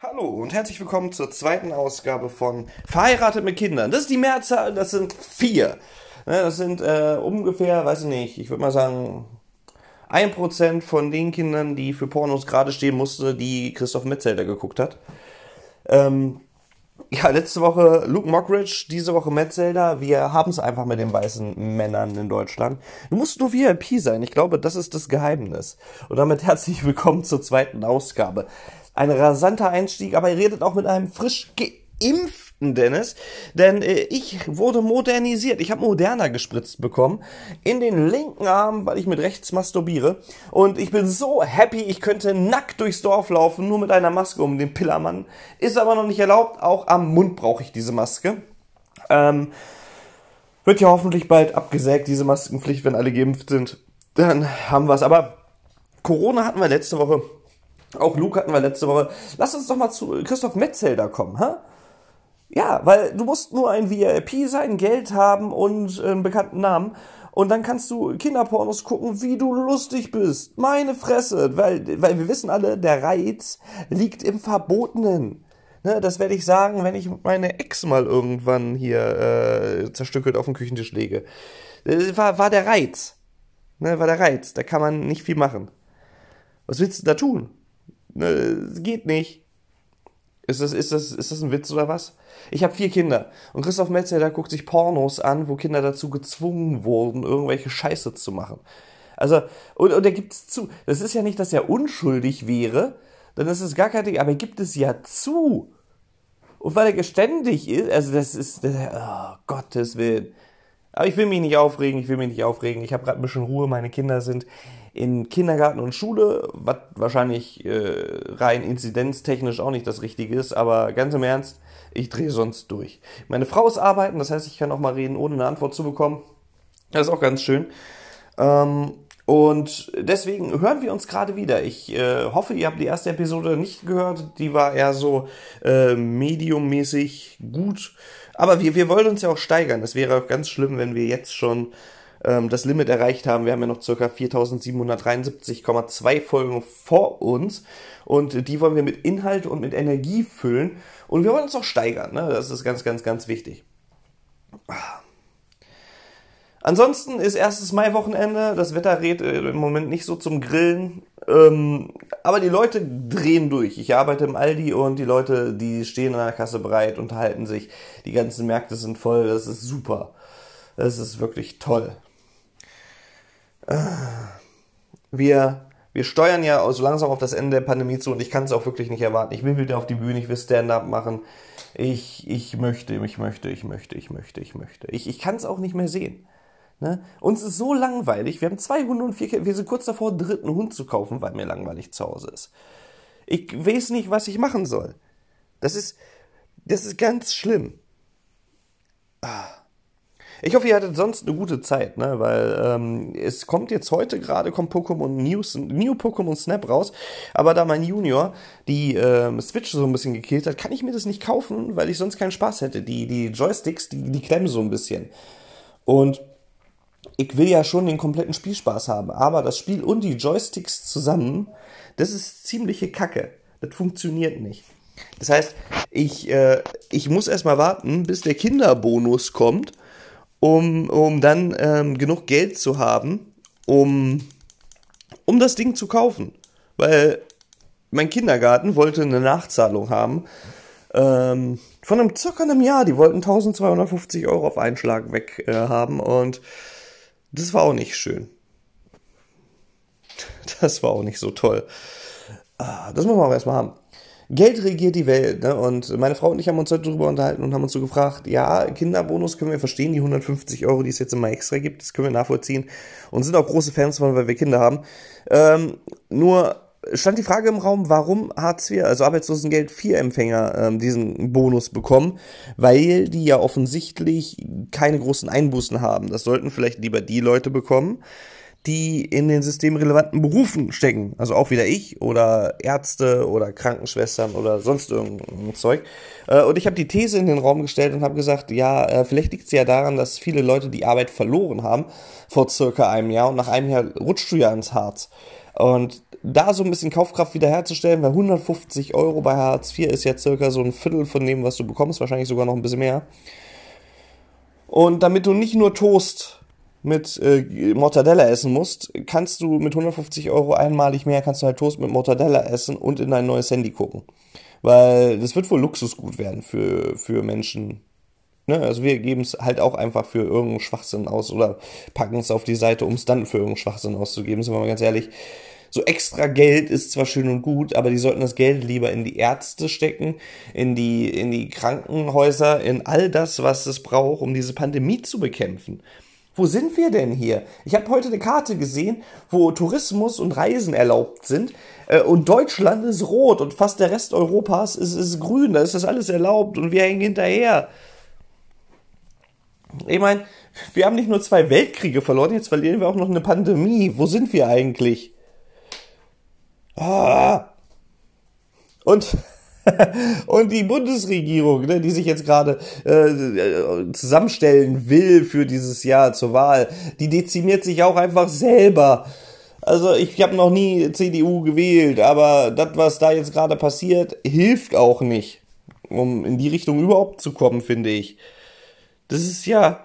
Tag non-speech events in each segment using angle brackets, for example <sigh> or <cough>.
Hallo und herzlich willkommen zur zweiten Ausgabe von Verheiratet mit Kindern. Das ist die Mehrzahl, das sind vier. Ne, Das sind äh, ungefähr, weiß ich nicht, ich würde mal sagen, ein Prozent von den Kindern, die für Pornos gerade stehen musste, die Christoph Metzelder geguckt hat. Ähm, ja, letzte Woche Luke Mockridge, diese Woche Metzelder. Wir haben es einfach mit den weißen Männern in Deutschland. Du musst nur VIP sein. Ich glaube, das ist das Geheimnis. Und damit herzlich willkommen zur zweiten Ausgabe. Ein rasanter Einstieg, aber ihr redet auch mit einem frisch geimpften Dennis, denn äh, ich wurde modernisiert. Ich habe moderner gespritzt bekommen in den linken Arm, weil ich mit rechts masturbiere. Und ich bin so happy, ich könnte nackt durchs Dorf laufen, nur mit einer Maske um den Pillermann. Ist aber noch nicht erlaubt. Auch am Mund brauche ich diese Maske. Ähm, wird ja hoffentlich bald abgesägt, diese Maskenpflicht, wenn alle geimpft sind. Dann haben wir es. Aber Corona hatten wir letzte Woche. Auch Luke hatten wir letzte Woche. Lass uns doch mal zu Christoph Metzelder kommen, ha? Ja, weil du musst nur ein VIP sein, Geld haben und äh, einen bekannten Namen. Und dann kannst du Kinderpornos gucken, wie du lustig bist. Meine Fresse. Weil, weil wir wissen alle, der Reiz liegt im Verbotenen. Ne, das werde ich sagen, wenn ich meine Ex mal irgendwann hier äh, zerstückelt auf den Küchentisch lege. Äh, war, war der Reiz. Ne, war der Reiz. Da kann man nicht viel machen. Was willst du da tun? Ne, es geht nicht. Ist das, ist, das, ist das ein Witz oder was? Ich habe vier Kinder und Christoph Metzelder guckt sich Pornos an, wo Kinder dazu gezwungen wurden, irgendwelche Scheiße zu machen. Also, und, und er gibt es zu. Das ist ja nicht, dass er unschuldig wäre, dann ist es gar kein Ding, aber er gibt es ja zu. Und weil er geständig ist, also das ist, oh, Gottes Willen. Aber ich will mich nicht aufregen, ich will mich nicht aufregen. Ich habe gerade ein bisschen Ruhe, meine Kinder sind in Kindergarten und Schule, was wahrscheinlich äh, rein inzidenztechnisch auch nicht das Richtige ist, aber ganz im Ernst, ich drehe sonst durch. Meine Frau ist arbeiten, das heißt, ich kann auch mal reden, ohne eine Antwort zu bekommen. Das ist auch ganz schön. Ähm, und deswegen hören wir uns gerade wieder. Ich äh, hoffe, ihr habt die erste Episode nicht gehört. Die war eher so äh, mediummäßig gut. Aber wir, wir wollen uns ja auch steigern. Es wäre auch ganz schlimm, wenn wir jetzt schon ähm, das Limit erreicht haben. Wir haben ja noch circa 4773,2 Folgen vor uns. Und die wollen wir mit Inhalt und mit Energie füllen. Und wir wollen uns auch steigern. Ne? Das ist ganz, ganz, ganz wichtig. Ansonsten ist erstes Mai-Wochenende. Das Wetter rät äh, im Moment nicht so zum Grillen. Ähm, aber die Leute drehen durch. Ich arbeite im Aldi und die Leute, die stehen an der Kasse bereit, unterhalten sich. Die ganzen Märkte sind voll. Das ist super. Das ist wirklich toll. Wir, wir steuern ja so langsam auf das Ende der Pandemie zu und ich kann es auch wirklich nicht erwarten. Ich will wieder auf die Bühne, ich will Stand-up machen. Ich, ich möchte, ich möchte, ich möchte, ich möchte, ich möchte. Ich, ich kann es auch nicht mehr sehen. Ne? Uns ist so langweilig. Wir haben zwei Hunde und vier Kinder. Wir sind kurz davor, einen dritten Hund zu kaufen, weil mir langweilig zu Hause ist. Ich weiß nicht, was ich machen soll. Das ist, das ist ganz schlimm. Ah. Ich hoffe, ihr hattet sonst eine gute Zeit, ne? Weil ähm, es kommt jetzt heute gerade kommt Pokémon News, New Pokémon Snap raus, aber da mein Junior die ähm, Switch so ein bisschen gekillt hat, kann ich mir das nicht kaufen, weil ich sonst keinen Spaß hätte. Die die Joysticks, die die klemmen so ein bisschen. Und ich will ja schon den kompletten Spielspaß haben, aber das Spiel und die Joysticks zusammen, das ist ziemliche Kacke. Das funktioniert nicht. Das heißt, ich, äh, ich muss erstmal warten, bis der Kinderbonus kommt, um, um dann ähm, genug Geld zu haben, um, um das Ding zu kaufen. Weil mein Kindergarten wollte eine Nachzahlung haben ähm, von einem circa einem Jahr. Die wollten 1250 Euro auf einen Schlag weg äh, haben und das war auch nicht schön. Das war auch nicht so toll. Ah, das muss man auch erstmal haben. Geld regiert die Welt, ne? Und meine Frau und ich haben uns heute darüber unterhalten und haben uns so gefragt, ja, Kinderbonus können wir verstehen, die 150 Euro, die es jetzt immer extra gibt, das können wir nachvollziehen und sind auch große Fans von, weil wir Kinder haben. Ähm, nur stand die Frage im Raum, warum Hartz IV, also Arbeitslosengeld IV-Empfänger, ähm, diesen Bonus bekommen, weil die ja offensichtlich keine großen Einbußen haben. Das sollten vielleicht lieber die Leute bekommen, die in den systemrelevanten Berufen stecken. Also auch wieder ich oder Ärzte oder Krankenschwestern oder sonst irgendein Zeug. Äh, und ich habe die These in den Raum gestellt und habe gesagt, ja, äh, vielleicht liegt es ja daran, dass viele Leute die Arbeit verloren haben vor circa einem Jahr und nach einem Jahr rutscht du ja ins Harz. Und da so ein bisschen Kaufkraft wiederherzustellen, weil 150 Euro bei Hartz IV ist ja circa so ein Viertel von dem, was du bekommst, wahrscheinlich sogar noch ein bisschen mehr. Und damit du nicht nur Toast mit äh, Mortadella essen musst, kannst du mit 150 Euro einmalig mehr, kannst du halt Toast mit Mortadella essen und in dein neues Handy gucken. Weil das wird wohl Luxusgut werden für, für Menschen. Ne? Also wir geben es halt auch einfach für irgendeinen Schwachsinn aus oder packen es auf die Seite, um es dann für irgendeinen Schwachsinn auszugeben, sind wir mal ganz ehrlich. So extra Geld ist zwar schön und gut, aber die sollten das Geld lieber in die Ärzte stecken, in die, in die Krankenhäuser, in all das, was es braucht, um diese Pandemie zu bekämpfen. Wo sind wir denn hier? Ich habe heute eine Karte gesehen, wo Tourismus und Reisen erlaubt sind. Äh, und Deutschland ist rot und fast der Rest Europas ist, ist grün. Da ist das alles erlaubt und wir hängen hinterher. Ich meine, wir haben nicht nur zwei Weltkriege verloren, jetzt verlieren wir auch noch eine Pandemie. Wo sind wir eigentlich? Ah. Und, <laughs> und die Bundesregierung, ne, die sich jetzt gerade äh, zusammenstellen will für dieses Jahr zur Wahl, die dezimiert sich auch einfach selber. Also ich habe noch nie CDU gewählt, aber das, was da jetzt gerade passiert, hilft auch nicht, um in die Richtung überhaupt zu kommen, finde ich. Das ist ja...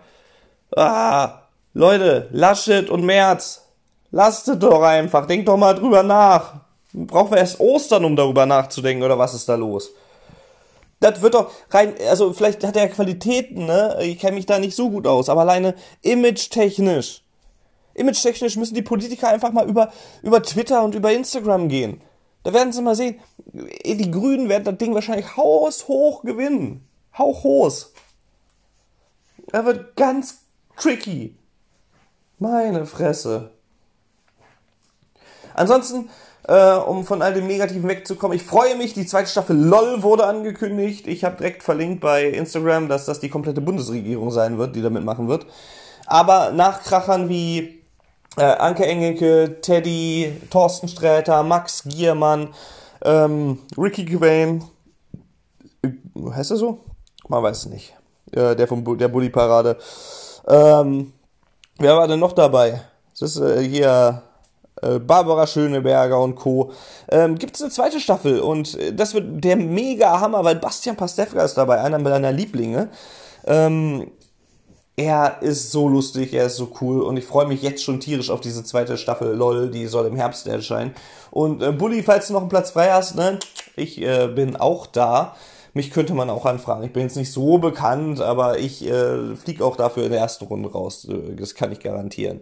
Ah, Leute, Laschet und Merz, lasst doch einfach, denkt doch mal drüber nach. Brauchen wir erst Ostern, um darüber nachzudenken, oder was ist da los? Das wird doch rein, also vielleicht hat er Qualitäten, ne? Ich kenne mich da nicht so gut aus, aber alleine image-technisch. Image-technisch müssen die Politiker einfach mal über, über Twitter und über Instagram gehen. Da werden sie mal sehen, die Grünen werden das Ding wahrscheinlich haushoch gewinnen. Hauchhoß. Er wird ganz tricky. Meine Fresse. Ansonsten äh, um von all dem Negativen wegzukommen. Ich freue mich, die zweite Staffel LOL wurde angekündigt. Ich habe direkt verlinkt bei Instagram, dass das die komplette Bundesregierung sein wird, die damit machen wird. Aber Nachkrachern wie äh, Anke Engelke, Teddy, Thorsten Sträter, Max Giermann, ähm, Ricky Quain, äh, heißt er so? Man weiß es nicht. Äh, der vom Bu der Bully Parade. Ähm, wer war denn noch dabei? Das ist äh, hier äh, Barbara Schöneberger und Co. Ähm, Gibt es eine zweite Staffel und äh, das wird der mega Hammer, weil Bastian Pastewka ist dabei, einer meiner Lieblinge. Ähm, er ist so lustig, er ist so cool und ich freue mich jetzt schon tierisch auf diese zweite Staffel LOL, die soll im Herbst erscheinen. Und äh, Bully, falls du noch einen Platz frei hast, ne, ich äh, bin auch da. Mich könnte man auch anfragen. Ich bin jetzt nicht so bekannt, aber ich äh, fliege auch dafür in der ersten Runde raus. Äh, das kann ich garantieren.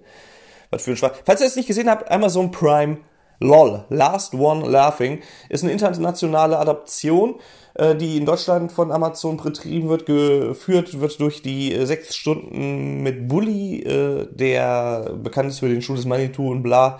Was für ein Schwach. Falls ihr es nicht gesehen habt, Amazon Prime LOL, Last One Laughing, ist eine internationale Adaption, äh, die in Deutschland von Amazon betrieben wird, geführt wird durch die äh, sechs Stunden mit Bully, äh, der bekannt ist für den Schuh des Manitou und bla.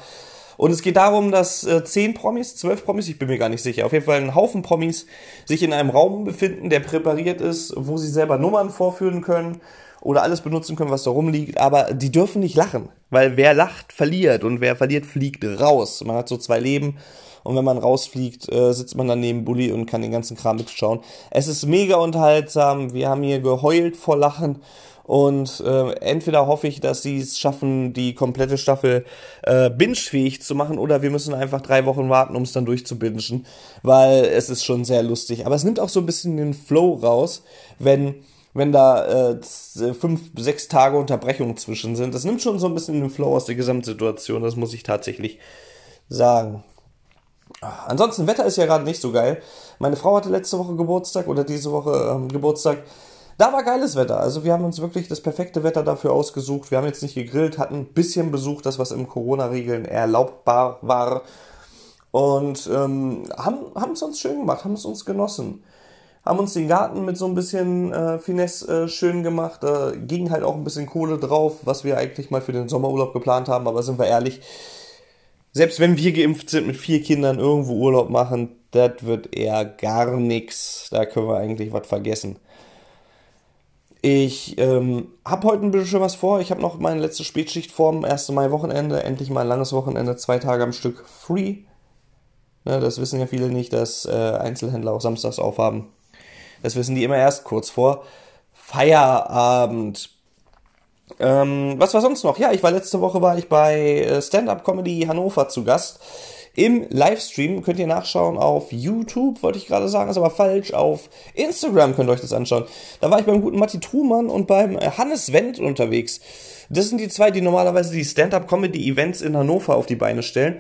Und es geht darum, dass äh, zehn Promis, zwölf Promis, ich bin mir gar nicht sicher, auf jeden Fall ein Haufen Promis sich in einem Raum befinden, der präpariert ist, wo sie selber Nummern vorführen können oder alles benutzen können, was da rumliegt, aber die dürfen nicht lachen, weil wer lacht, verliert und wer verliert, fliegt raus. Man hat so zwei Leben und wenn man rausfliegt, äh, sitzt man dann neben Bulli und kann den ganzen Kram mitschauen. Es ist mega unterhaltsam, wir haben hier geheult vor Lachen und äh, entweder hoffe ich, dass sie es schaffen, die komplette Staffel äh, binge-fähig zu machen, oder wir müssen einfach drei Wochen warten, um es dann durchzubingen, weil es ist schon sehr lustig. Aber es nimmt auch so ein bisschen den Flow raus, wenn wenn da äh, fünf, sechs Tage Unterbrechung zwischen sind. Das nimmt schon so ein bisschen den Flow aus der Gesamtsituation, das muss ich tatsächlich sagen. Ansonsten, Wetter ist ja gerade nicht so geil. Meine Frau hatte letzte Woche Geburtstag oder diese Woche ähm, Geburtstag. Da war geiles Wetter. Also wir haben uns wirklich das perfekte Wetter dafür ausgesucht. Wir haben jetzt nicht gegrillt, hatten ein bisschen Besuch, das was im Corona-Regeln erlaubbar war. Und ähm, haben es uns schön gemacht, haben es uns genossen haben uns den Garten mit so ein bisschen äh, Finesse äh, schön gemacht. Da ging halt auch ein bisschen Kohle drauf, was wir eigentlich mal für den Sommerurlaub geplant haben. Aber sind wir ehrlich, selbst wenn wir geimpft sind mit vier Kindern irgendwo Urlaub machen, das wird eher gar nichts. Da können wir eigentlich was vergessen. Ich ähm, habe heute ein bisschen was vor. Ich habe noch meine letzte Spätschicht vorm 1. Mai-Wochenende. Endlich mal ein langes Wochenende, zwei Tage am Stück free. Ja, das wissen ja viele nicht, dass äh, Einzelhändler auch samstags aufhaben. Das wissen die immer erst kurz vor Feierabend. Ähm, was war sonst noch? Ja, ich war letzte Woche war ich bei äh, Stand-Up Comedy Hannover zu Gast. Im Livestream könnt ihr nachschauen auf YouTube, wollte ich gerade sagen, ist aber falsch. Auf Instagram könnt ihr euch das anschauen. Da war ich beim guten Matti Trumann und beim äh, Hannes Wendt unterwegs. Das sind die zwei, die normalerweise die Stand-Up-Comedy-Events in Hannover auf die Beine stellen.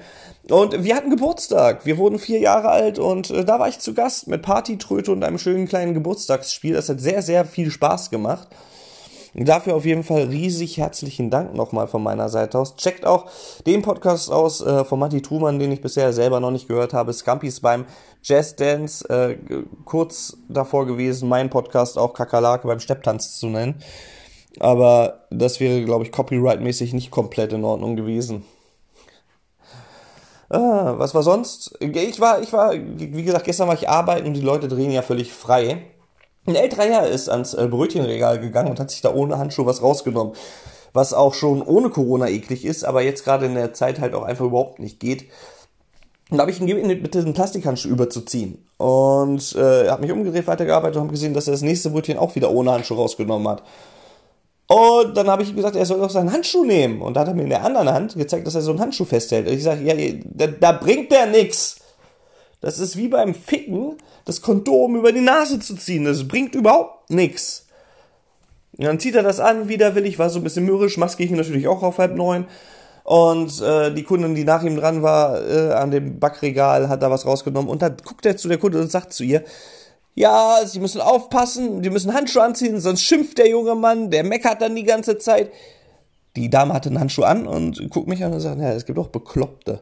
Und wir hatten Geburtstag. Wir wurden vier Jahre alt und äh, da war ich zu Gast mit Partytröte und einem schönen kleinen Geburtstagsspiel. Das hat sehr, sehr viel Spaß gemacht. Dafür auf jeden Fall riesig herzlichen Dank nochmal von meiner Seite aus. Checkt auch den Podcast aus äh, von Matti Truman, den ich bisher selber noch nicht gehört habe. Scampis beim Jazz Dance, äh, kurz davor gewesen, mein Podcast auch Kakerlake beim Stepptanz zu nennen. Aber das wäre, glaube ich, copyright-mäßig nicht komplett in Ordnung gewesen. Ah, was war sonst? Ich war, ich war, wie gesagt, gestern war ich arbeiten und die Leute drehen ja völlig frei. Ein älterer Herr ist ans äh, Brötchenregal gegangen und hat sich da ohne Handschuh was rausgenommen. Was auch schon ohne Corona eklig ist, aber jetzt gerade in der Zeit halt auch einfach überhaupt nicht geht. Und da habe ich ihn gebeten, bitte einen Plastikhandschuh überzuziehen. Und äh, er hat mich umgedreht, weitergearbeitet und habe gesehen, dass er das nächste Brötchen auch wieder ohne Handschuh rausgenommen hat. Und dann habe ich ihm gesagt, er soll doch seinen Handschuh nehmen. Und da hat er mir in der anderen Hand gezeigt, dass er so einen Handschuh festhält. Und ich sage, ja, da, da bringt der nix. Das ist wie beim Ficken, das Kondom über die Nase zu ziehen. Das bringt überhaupt nichts. Und dann zieht er das an, widerwillig, war so ein bisschen mürrisch, maske ich natürlich auch auf halb neun. Und äh, die Kundin, die nach ihm dran war, äh, an dem Backregal, hat da was rausgenommen. Und dann guckt er zu der Kundin und sagt zu ihr, ja, sie müssen aufpassen, die müssen Handschuhe anziehen, sonst schimpft der junge Mann, der meckert dann die ganze Zeit. Die Dame hatte einen Handschuh an und guckt mich an und sagt, ja, es gibt auch Bekloppte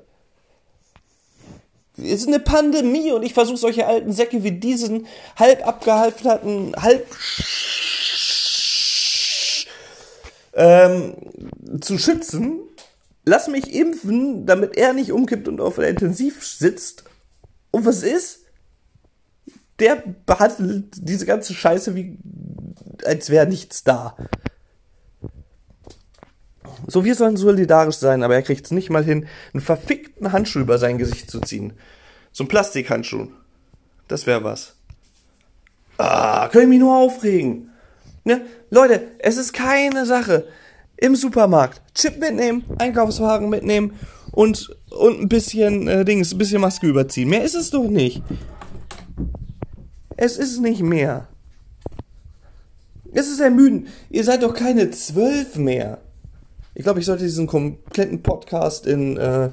es ist eine Pandemie und ich versuche solche alten Säcke wie diesen halb abgehalfterten, halb ähm, zu schützen. Lass mich impfen, damit er nicht umkippt und auf der Intensiv sitzt. Und was ist? Der behandelt diese ganze Scheiße wie, als wäre nichts da. So, wir sollen solidarisch sein, aber er kriegt es nicht mal hin, einen verfickten Handschuh über sein Gesicht zu ziehen. So ein Plastikhandschuh. Das wäre was. Ah, können ich mich nur aufregen. Ne? Leute, es ist keine Sache. Im Supermarkt Chip mitnehmen, Einkaufswagen mitnehmen und, und ein bisschen äh, Dings, ein bisschen Maske überziehen. Mehr ist es doch nicht. Es ist nicht mehr. Es ist ermüdend. Ihr seid doch keine zwölf mehr. Ich glaube, ich sollte diesen kompletten Podcast in äh,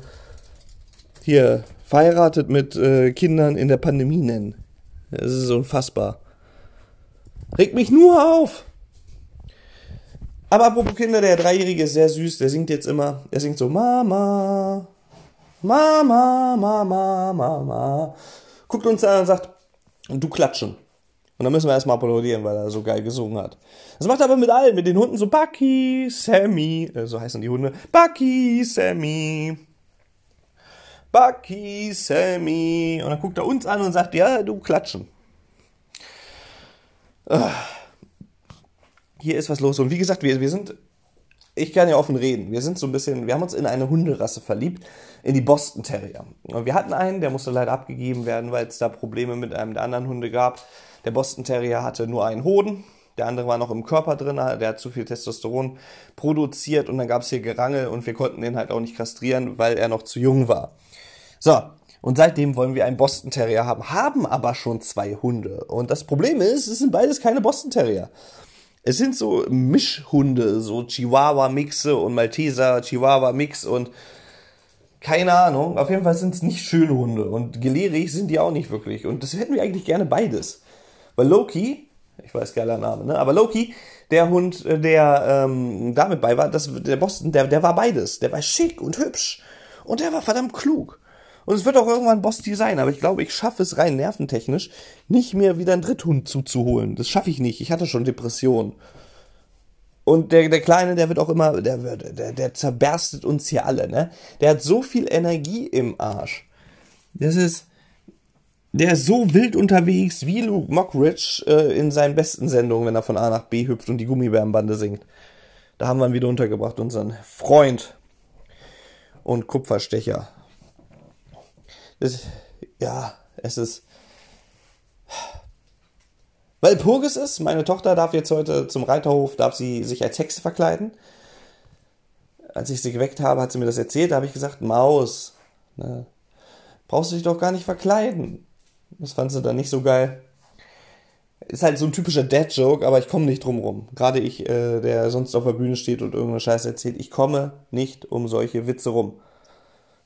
hier verheiratet mit äh, Kindern in der Pandemie nennen. Das ist unfassbar. Regt mich nur auf. Aber apropos Kinder, der Dreijährige ist sehr süß. Der singt jetzt immer. Er singt so Mama, Mama, Mama, Mama. Guckt uns an und sagt, du klatschen. Und dann müssen wir erstmal applaudieren, weil er so geil gesungen hat. Das macht er aber mit allen, mit den Hunden so Bucky, Sammy, äh, so heißen die Hunde. Bucky, Sammy. Bucky, Sammy. Und dann guckt er uns an und sagt, ja, du klatschen. Ah. Hier ist was los. Und wie gesagt, wir, wir sind, ich kann ja offen reden, wir sind so ein bisschen, wir haben uns in eine Hunderasse verliebt, in die Boston Terrier. Und wir hatten einen, der musste leider abgegeben werden, weil es da Probleme mit einem der anderen Hunde gab. Der Boston Terrier hatte nur einen Hoden, der andere war noch im Körper drin, der hat zu viel Testosteron produziert und dann gab es hier Gerangel und wir konnten den halt auch nicht kastrieren, weil er noch zu jung war. So, und seitdem wollen wir einen Boston Terrier haben, haben aber schon zwei Hunde. Und das Problem ist, es sind beides keine Boston Terrier. Es sind so Mischhunde, so Chihuahua-Mixe und Malteser Chihuahua-Mix und keine Ahnung. Auf jeden Fall sind es nicht schöne Hunde und gelehrig sind die auch nicht wirklich. Und das hätten wir eigentlich gerne beides. Weil Loki, ich weiß geiler Name, ne? Aber Loki, der Hund, äh, der ähm, damit bei war, das, der Boston, der, der war beides. Der war schick und hübsch. Und der war verdammt klug. Und es wird auch irgendwann Bosti sein, aber ich glaube, ich schaffe es rein nerventechnisch, nicht mehr wieder einen Dritthund zuzuholen. Das schaffe ich nicht. Ich hatte schon Depressionen. Und der, der Kleine, der wird auch immer, der, der, der zerberstet uns hier alle, ne? Der hat so viel Energie im Arsch. Das ist, der ist so wild unterwegs wie Luke Mockridge äh, in seinen besten Sendungen, wenn er von A nach B hüpft und die Gummibärenbande singt. Da haben wir ihn wieder untergebracht, unseren Freund und Kupferstecher. Das, ja, es ist. Weil Purgis ist, meine Tochter darf jetzt heute zum Reiterhof, darf sie sich als Hexe verkleiden. Als ich sie geweckt habe, hat sie mir das erzählt, da habe ich gesagt, Maus, ne, brauchst du dich doch gar nicht verkleiden. Das fand sie dann nicht so geil. Ist halt so ein typischer Dad-Joke, aber ich komme nicht drum rum. Gerade ich, äh, der sonst auf der Bühne steht und irgendeine Scheiße erzählt, ich komme nicht um solche Witze rum.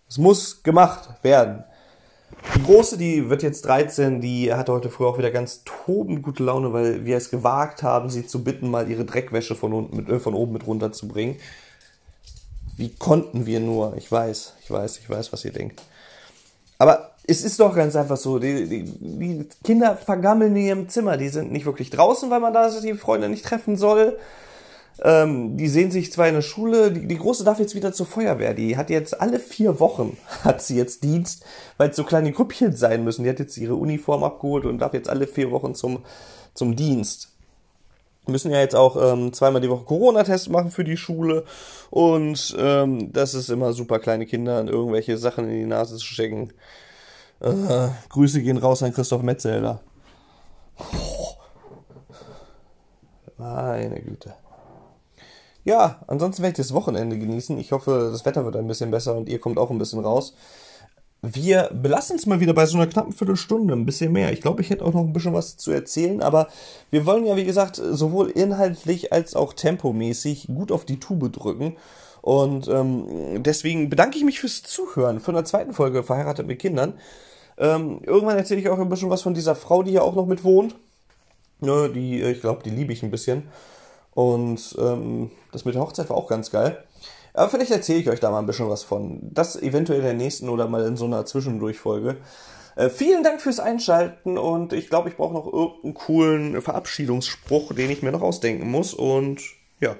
Es muss gemacht werden. Die Große, die wird jetzt 13, die hatte heute früh auch wieder ganz tobend gute Laune, weil wir es gewagt haben, sie zu bitten, mal ihre Dreckwäsche von, unten mit, äh, von oben mit runterzubringen. Wie konnten wir nur? Ich weiß, ich weiß, ich weiß, was ihr denkt. Aber es ist doch ganz einfach so, die, die, die Kinder vergammeln in ihrem Zimmer, die sind nicht wirklich draußen, weil man da die Freunde nicht treffen soll. Ähm, die sehen sich zwar in der Schule, die, die Große darf jetzt wieder zur Feuerwehr. Die hat jetzt alle vier Wochen <laughs> hat sie jetzt Dienst, weil es so kleine Grüppchen sein müssen. Die hat jetzt ihre Uniform abgeholt und darf jetzt alle vier Wochen zum, zum Dienst. Müssen ja jetzt auch ähm, zweimal die Woche Corona-Test machen für die Schule. Und ähm, das ist immer super, kleine Kinder irgendwelche Sachen in die Nase zu stecken. Äh, Grüße gehen raus an Christoph Metzelder. Meine Güte ja, ansonsten werde ich das Wochenende genießen. Ich hoffe, das Wetter wird ein bisschen besser und ihr kommt auch ein bisschen raus. Wir belassen es mal wieder bei so einer knappen Viertelstunde, ein bisschen mehr. Ich glaube, ich hätte auch noch ein bisschen was zu erzählen, aber wir wollen ja, wie gesagt, sowohl inhaltlich als auch tempomäßig gut auf die Tube drücken. Und ähm, deswegen bedanke ich mich fürs Zuhören von der zweiten Folge Verheiratet mit Kindern. Ähm, irgendwann erzähle ich auch ein bisschen was von dieser Frau, die hier auch noch mit wohnt. Ne, die, ich glaube, die liebe ich ein bisschen. Und ähm, das mit der Hochzeit war auch ganz geil. Aber vielleicht erzähle ich euch da mal ein bisschen was von. Das eventuell in der nächsten oder mal in so einer Zwischendurchfolge. Äh, vielen Dank fürs Einschalten und ich glaube, ich brauche noch irgendeinen coolen Verabschiedungsspruch, den ich mir noch ausdenken muss. Und ja,